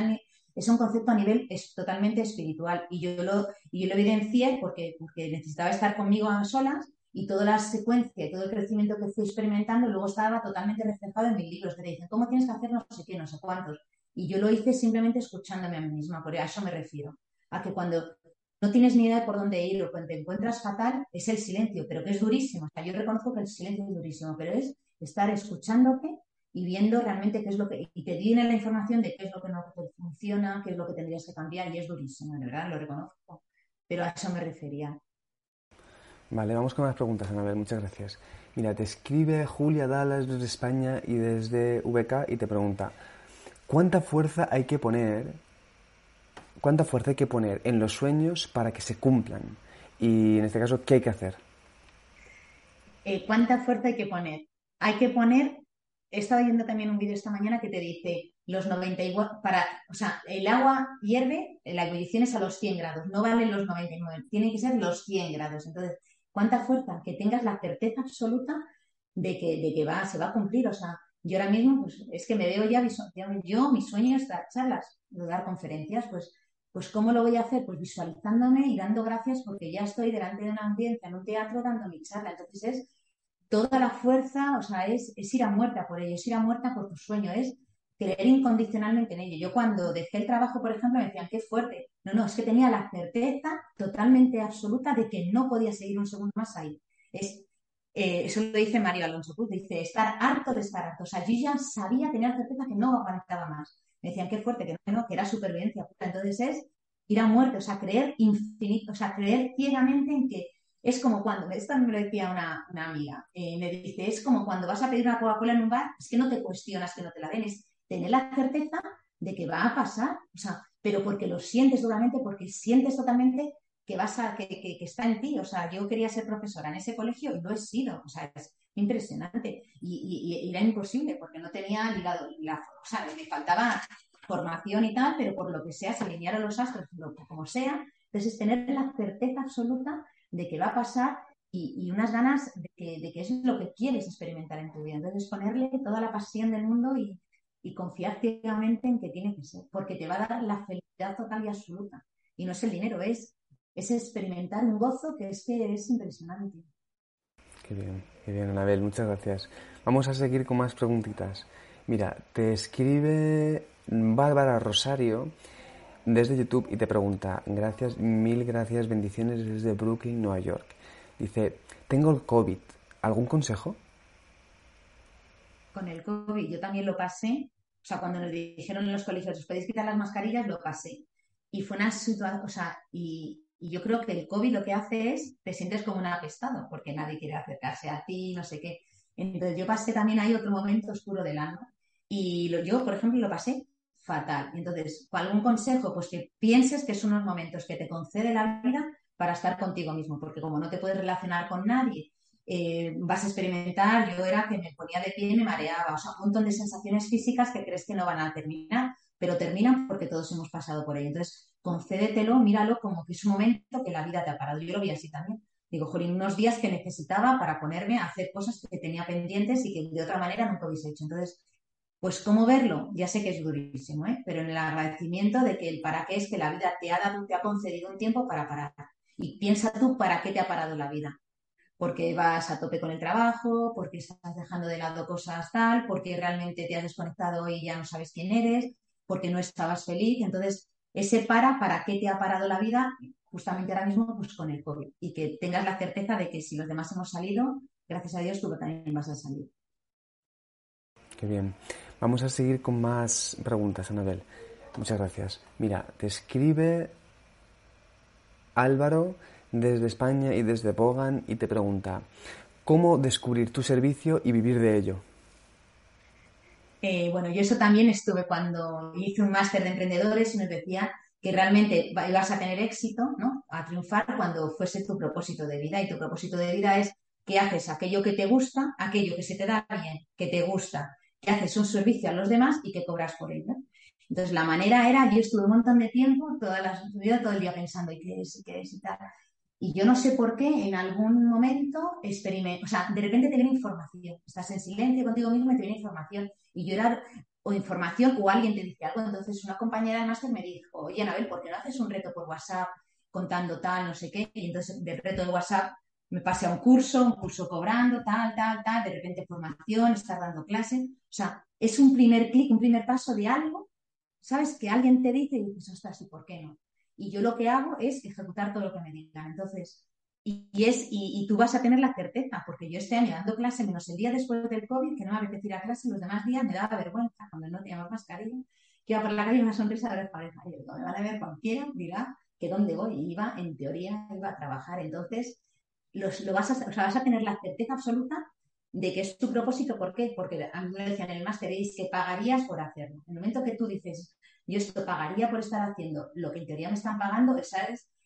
es un concepto a nivel es totalmente espiritual y yo lo, y yo lo evidencié porque, porque necesitaba estar conmigo a solas y toda la secuencia todo el crecimiento que fui experimentando luego estaba totalmente reflejado en mis libros que te dicen cómo tienes que hacer no sé qué, no sé cuántos. Y yo lo hice simplemente escuchándome a mí misma, por eso me refiero. A que cuando no tienes ni idea de por dónde ir o cuando te encuentras fatal, es el silencio, pero que es durísimo. O sea, yo reconozco que el silencio es durísimo, pero es estar escuchándote y viendo realmente qué es lo que, y te viene la información de qué es lo que no funciona, qué es lo que tendrías que cambiar, y es durísimo, de verdad, lo reconozco. Pero a eso me refería. Vale, vamos con las preguntas, Anabel, muchas gracias. Mira, te escribe Julia Dallas desde España y desde VK y te pregunta, ¿cuánta fuerza hay que poner, cuánta fuerza hay que poner en los sueños para que se cumplan? Y en este caso, ¿qué hay que hacer? Eh, ¿Cuánta fuerza hay que poner? Hay que poner he estado viendo también un vídeo esta mañana que te dice los 90 para, o sea, el agua hierve, la ebullición es a los 100 grados, no valen los 99, tienen que ser los 100 grados. Entonces, ¿cuánta fuerza? Que tengas la certeza absoluta de que, de que va, se va a cumplir. O sea, yo ahora mismo, pues es que me veo ya, yo, mi sueño es dar charlas, dar conferencias, pues, pues ¿cómo lo voy a hacer? Pues visualizándome y dando gracias porque ya estoy delante de una audiencia en un teatro dando mi charla. Entonces es toda la fuerza, o sea, es, ir a muerta por ello, es ir a muerta por tu sueño, es creer incondicionalmente en ello. Yo cuando dejé el trabajo, por ejemplo, me decían, qué fuerte. No, no, es que tenía la certeza totalmente absoluta de que no podía seguir un segundo más ahí. Es, eh, eso lo dice Mario Alonso Cruz, dice, estar harto de estar harto. O sea, yo ya sabía, tenía la certeza que no aguantaba más. Me decían, qué fuerte, que no, que era supervivencia. Entonces es ir a muerte, o sea, creer infinito, o sea, creer ciegamente en que es como cuando, esto me lo decía una, amiga, eh, me dice, es como cuando vas a pedir una Coca-Cola en un bar, es que no te cuestionas que no te la den, es tener la certeza de que va a pasar, o sea, pero porque lo sientes duramente, porque sientes totalmente que vas a, que, que, está en ti. O sea, yo quería ser profesora en ese colegio y lo he sido. O sea, es impresionante. Y, era imposible porque no tenía ligado la, o sea, me faltaba formación y tal, pero por lo que sea, se alinearon los astros, como sea. Entonces, tener la certeza absoluta de que va a pasar y, unas ganas de que, de que, es lo que quieres experimentar en tu vida. Entonces, ponerle toda la pasión del mundo y, y confiar ciegamente en que tiene que ser, porque te va a dar la felicidad total y absoluta. Y no es el dinero, es, es experimentar un gozo que es que es impresionante. Qué bien, qué bien, Anabel, muchas gracias. Vamos a seguir con más preguntitas. Mira, te escribe Bárbara Rosario desde YouTube y te pregunta, gracias, mil gracias, bendiciones desde Brooklyn, Nueva York. Dice, tengo el COVID, ¿algún consejo? Con el COVID yo también lo pasé, o sea, cuando nos dijeron en los colegios, os podéis quitar las mascarillas, lo pasé. Y fue una situación, o sea, y, yo creo que el COVID lo que hace es, te sientes como un apestado, porque nadie quiere acercarse a ti, no sé qué. Entonces yo pasé también ahí otro momento oscuro del año. Y yo, por ejemplo, lo pasé fatal. Entonces, ¿algún consejo? Pues que pienses que son unos momentos que te concede la vida para estar contigo mismo, porque como no te puedes relacionar con nadie, eh, vas a experimentar, yo era que me ponía de pie y me mareaba, o sea, un montón de sensaciones físicas que crees que no van a terminar, pero terminan porque todos hemos pasado por ello. Entonces, concédetelo, míralo como que es un momento que la vida te ha parado. Yo lo vi así también. Digo, jolín, unos días que necesitaba para ponerme a hacer cosas que tenía pendientes y que de otra manera nunca hubiese hecho. Entonces, pues cómo verlo, ya sé que es durísimo, ¿eh? pero en el agradecimiento de que el para qué es que la vida te ha dado, te ha concedido un tiempo para parar. Y piensa tú para qué te ha parado la vida. Porque vas a tope con el trabajo, porque estás dejando de lado cosas tal, porque realmente te has desconectado y ya no sabes quién eres, porque no estabas feliz. Entonces, ese para, ¿para qué te ha parado la vida? Justamente ahora mismo, pues con el COVID. Y que tengas la certeza de que si los demás hemos salido, gracias a Dios tú también vas a salir. Qué bien. Vamos a seguir con más preguntas, Anabel. Muchas gracias. Mira, te escribe Álvaro desde España y desde Bogan y te pregunta, ¿cómo descubrir tu servicio y vivir de ello? Eh, bueno, yo eso también estuve cuando hice un máster de emprendedores y nos decía que realmente ibas a tener éxito, ¿no? A triunfar cuando fuese tu propósito de vida. Y tu propósito de vida es que haces aquello que te gusta, aquello que se te da bien, que te gusta, que haces un servicio a los demás y que cobras por ello. Entonces, la manera era, yo estuve un montón de tiempo, toda la vida, todo el día pensando, ¿y qué es? ¿Qué es? Y tal. Y yo no sé por qué en algún momento experimento, o sea, de repente te información, estás en silencio contigo mismo y te viene información. Y yo era o información o alguien te dice algo. Entonces una compañera de máster me dijo, oye Anabel, ¿por qué no haces un reto por WhatsApp contando tal, no sé qué? Y entonces del reto de WhatsApp me pasé a un curso, un curso cobrando, tal, tal, tal, de repente formación, estar dando clase. O sea, es un primer clic, un primer paso de algo, ¿sabes? Que alguien te dice y dices, ostras, ¿y por qué no? y yo lo que hago es ejecutar todo lo que me digan. Entonces, y, es, y, tú vas a tener la certeza, porque yo este año dando clase, menos el día después del COVID, que no me apetecía ir a clase, los demás días me daba vergüenza cuando no tenía mascarilla, que iba por la calle una sonrisa de pareja. Y yo, me van a ver cualquiera, dirá que dónde voy. Y iba, en teoría, iba a trabajar. Entonces, los, lo vas a, o sea, vas a tener la certeza absoluta de que es tu propósito. ¿Por qué? Porque a mí me decían en el máster, es que pagarías por hacerlo. En el momento que tú dices, yo esto pagaría por estar haciendo lo que en teoría me están pagando, es,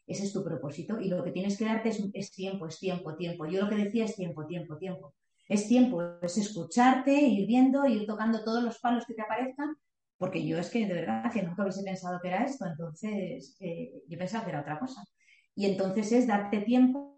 ese es tu propósito. Y lo que tienes que darte es, tiempo, es tiempo, tiempo. Yo lo que decía es tiempo, tiempo, tiempo. Es tiempo, es escucharte, ir viendo, ir tocando todos los palos que te aparezcan, porque yo es que de verdad que nunca hubiese pensado que era esto, entonces eh, yo pensaba que era otra cosa. Y entonces es darte tiempo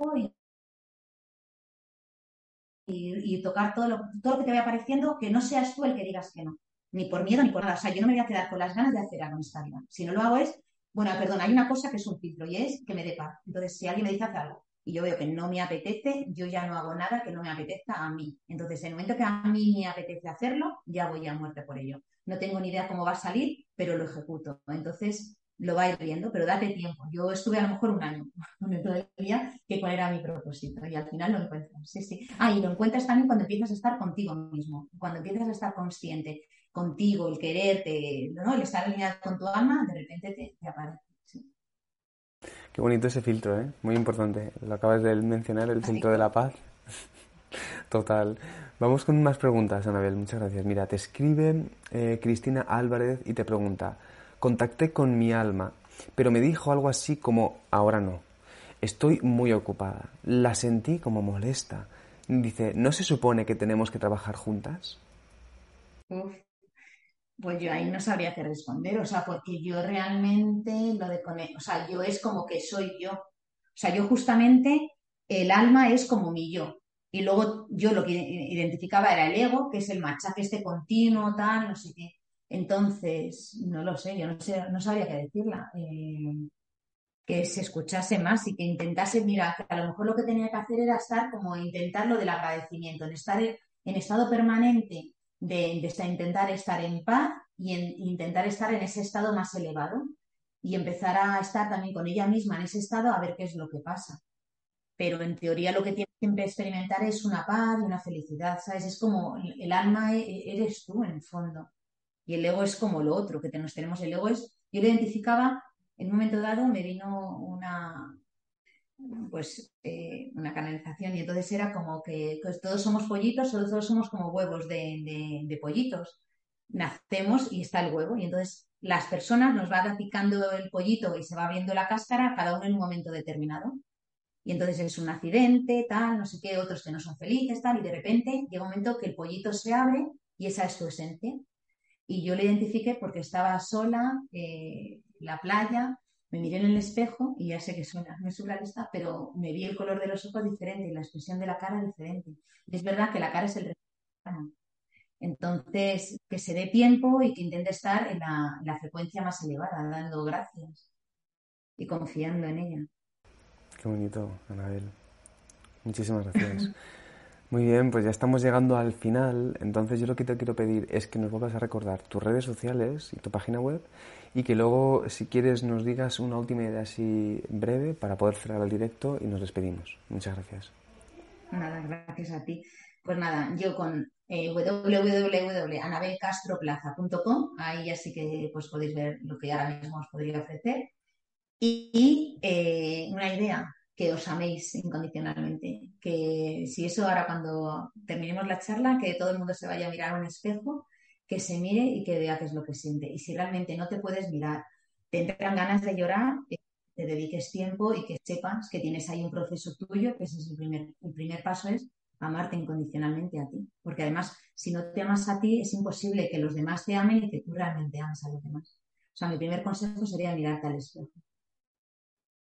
y, tocar todo lo, todo lo que te vaya apareciendo, que no seas tú el que digas que no ni por miedo ni por nada. O sea, yo no me voy a quedar con las ganas de hacer algo en esta vida. Si no lo hago es, bueno, perdón, hay una cosa que es un filtro y es que me dé paz. Entonces, si alguien me dice hacer algo y yo veo que no me apetece, yo ya no hago nada que no me apetezca a mí. Entonces, en el momento que a mí me apetece hacerlo, ya voy a muerte por ello. No tengo ni idea cómo va a salir, pero lo ejecuto. Entonces, lo va a ir viendo, pero date tiempo. Yo estuve a lo mejor un año día que cuál era mi propósito y al final lo encuentras. Sí, sí. Ah, y lo encuentras también cuando empiezas a estar contigo mismo, cuando empiezas a estar consciente contigo, el quererte, ¿no? el estar alineado con tu alma, de repente te, aparece. Qué bonito ese filtro, ¿eh? Muy importante. Lo acabas de mencionar, el filtro de la paz. Total. Vamos con más preguntas, Anabel. Muchas gracias. Mira, te escribe eh, Cristina Álvarez y te pregunta, contacté con mi alma, pero me dijo algo así como, ahora no. Estoy muy ocupada. La sentí como molesta. Dice, ¿no se supone que tenemos que trabajar juntas? Pues yo ahí no sabría qué responder, o sea, porque yo realmente lo de o sea, yo es como que soy yo. O sea, yo justamente el alma es como mi yo. Y luego yo lo que identificaba era el ego, que es el machaque este continuo, tal, no sé qué. Entonces, no lo sé, yo no, sé, no sabría qué decirla. Eh, que se escuchase más y que intentase, mira, a lo mejor lo que tenía que hacer era estar como intentar lo del agradecimiento, en estar en estado permanente de, intentar estar en paz y en, intentar estar en ese estado más elevado y empezar a estar también con ella misma en ese estado a ver qué es lo que pasa. Pero en teoría lo que tiene que experimentar es una paz y una felicidad, ¿sabes? Es como el alma e, e, eres tú en el fondo y el ego es como lo otro que nos tenemos. El ego es, yo lo identificaba, en un momento dado me vino una, pues eh, una canalización y entonces era como que pues, todos somos pollitos, todos somos como huevos de, pollitos. Nacemos y está el huevo y entonces las personas nos va picando el pollito y se va viendo la cáscara cada uno en un momento determinado. Y entonces es un accidente, tal, no sé qué, otros que no son felices, tal, y de repente llega un momento que el pollito se abre y esa es tu esencia. Y yo le identifiqué porque estaba sola, eh, en la playa, me miré en el espejo y ya sé que suena, no es surrealista, pero me vi el color de los ojos diferente y la expresión de la cara diferente. es verdad que la cara es el reflejo. Entonces, que se dé tiempo y que intente estar en la, frecuencia más elevada, dando gracias y confiando en ella. Qué bonito, Anabel. Muchísimas gracias. Muy bien, pues ya estamos llegando al final. Entonces yo lo que te quiero pedir es que nos vuelvas a recordar tus redes sociales y tu página web y que luego, si quieres, nos digas una última idea así breve para poder cerrar el directo y nos despedimos. Muchas gracias. Nada, gracias a ti. Pues nada, yo con eh, www.anabelcastroplaza.com, ahí así que pues podéis ver lo que ahora mismo os podría ofrecer. Y, eh, una idea, que os améis incondicionalmente. Que si eso ahora cuando terminemos la charla, que todo el mundo se vaya a mirar a un espejo, que se mire y que vea qué es lo que siente. Y si realmente no te puedes mirar, te entran ganas de llorar, que te dediques tiempo y que sepas que tienes ahí un proceso tuyo, que ese es el primer, el primer paso es amarte incondicionalmente a ti. Porque además, si no te amas a ti, es imposible que los demás te amen y que tú realmente ames a los demás. O sea, mi primer consejo sería mirarte al espejo.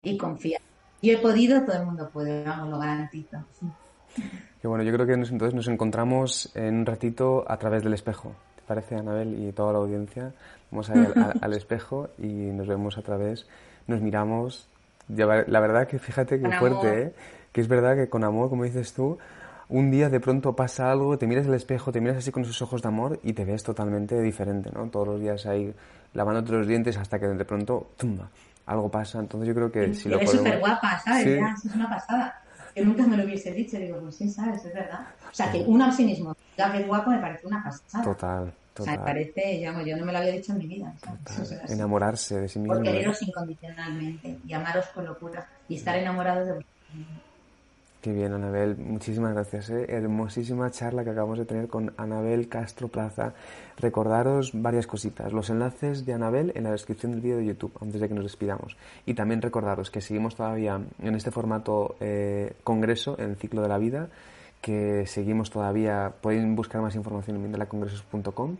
Y confiar. Yo he podido, todo el mundo puede, vamos, lo garantizo. Qué bueno, yo creo que entonces nos encontramos en un ratito a través del espejo. ¿Te parece, Anabel y toda la audiencia? Vamos a ir al, espejo y nos vemos a través, nos miramos. La verdad que fíjate qué fuerte, ¿eh? que es verdad que con amor, como dices tú, un día de pronto pasa algo, te miras al espejo, te miras así con esos ojos de amor y te ves totalmente diferente, ¿no? Todos los días ahí lavándote los dientes hasta que de pronto tumba, algo pasa. Entonces yo creo que si lo podemos... súper guapa, ¿sabes? es una pasada. Que nunca me lo hubiese dicho. Digo, pues sí, ¿sabes? Es verdad. O sea, que uno a sí mismo ya que es guapo me parece una pasada. Total. Total. O sea, me parece, digamos, yo no me lo había dicho en mi vida. Enamorarse de sí mismo. Por quereros incondicionalmente y amaros con locura y estar enamorados de vosotros Qué bien, Anabel. Muchísimas gracias. ¿eh? Hermosísima charla que acabamos de tener con Anabel Castro Plaza. Recordaros varias cositas. Los enlaces de Anabel en la descripción del vídeo de YouTube, antes de que nos despidamos. Y también recordaros que seguimos todavía en este formato eh, congreso, en el ciclo de la vida, que seguimos todavía. Podéis buscar más información en mindelacongresos.com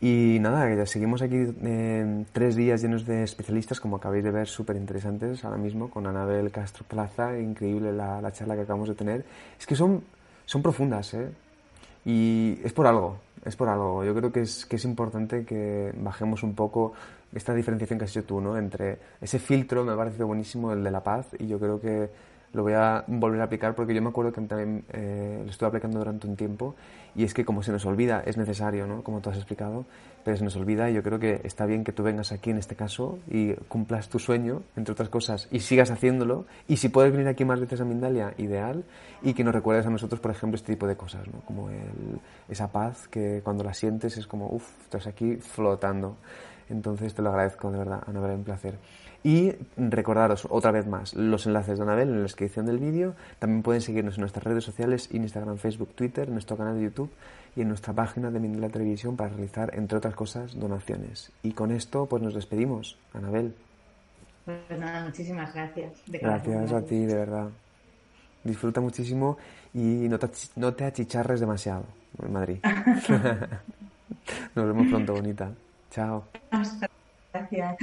y nada, ya seguimos aquí eh, tres días llenos de especialistas, como acabáis de ver, súper interesantes ahora mismo, con Anabel Castro Plaza, increíble la, la, charla que acabamos de tener. Es que son, son profundas, ¿eh? Y es por algo, es por algo. Yo creo que es, que es importante que bajemos un poco esta diferenciación que has hecho tú, ¿no? Entre ese filtro, me ha parecido buenísimo, el de la paz, y yo creo que lo voy a volver a aplicar porque yo me acuerdo que también eh, lo estuve aplicando durante un tiempo y es que como se nos olvida, es necesario, ¿no? Como tú has explicado, pero se nos olvida y yo creo que está bien que tú vengas aquí en este caso y cumplas tu sueño, entre otras cosas, y sigas haciéndolo y si puedes venir aquí más veces a Mindalia, ideal, y que nos recuerdes a nosotros, por ejemplo, este tipo de cosas, ¿no? Como el, esa paz que cuando la sientes es como, uff, estás aquí flotando. Entonces te lo agradezco, de verdad, Anabel, un placer. Y recordaros otra vez más los enlaces de Anabel en la descripción del vídeo. También pueden seguirnos en nuestras redes sociales, Instagram, Facebook, Twitter, en nuestro canal de YouTube y en nuestra página de Mindela Televisión para realizar, entre otras cosas, donaciones. Y con esto, pues nos despedimos. Anabel. Pues nada, muchísimas gracias. gracias a ti, de verdad. Disfruta muchísimo y no te, no te achicharres demasiado en Madrid. Nos vemos pronto, bonita. Chao. Gracias.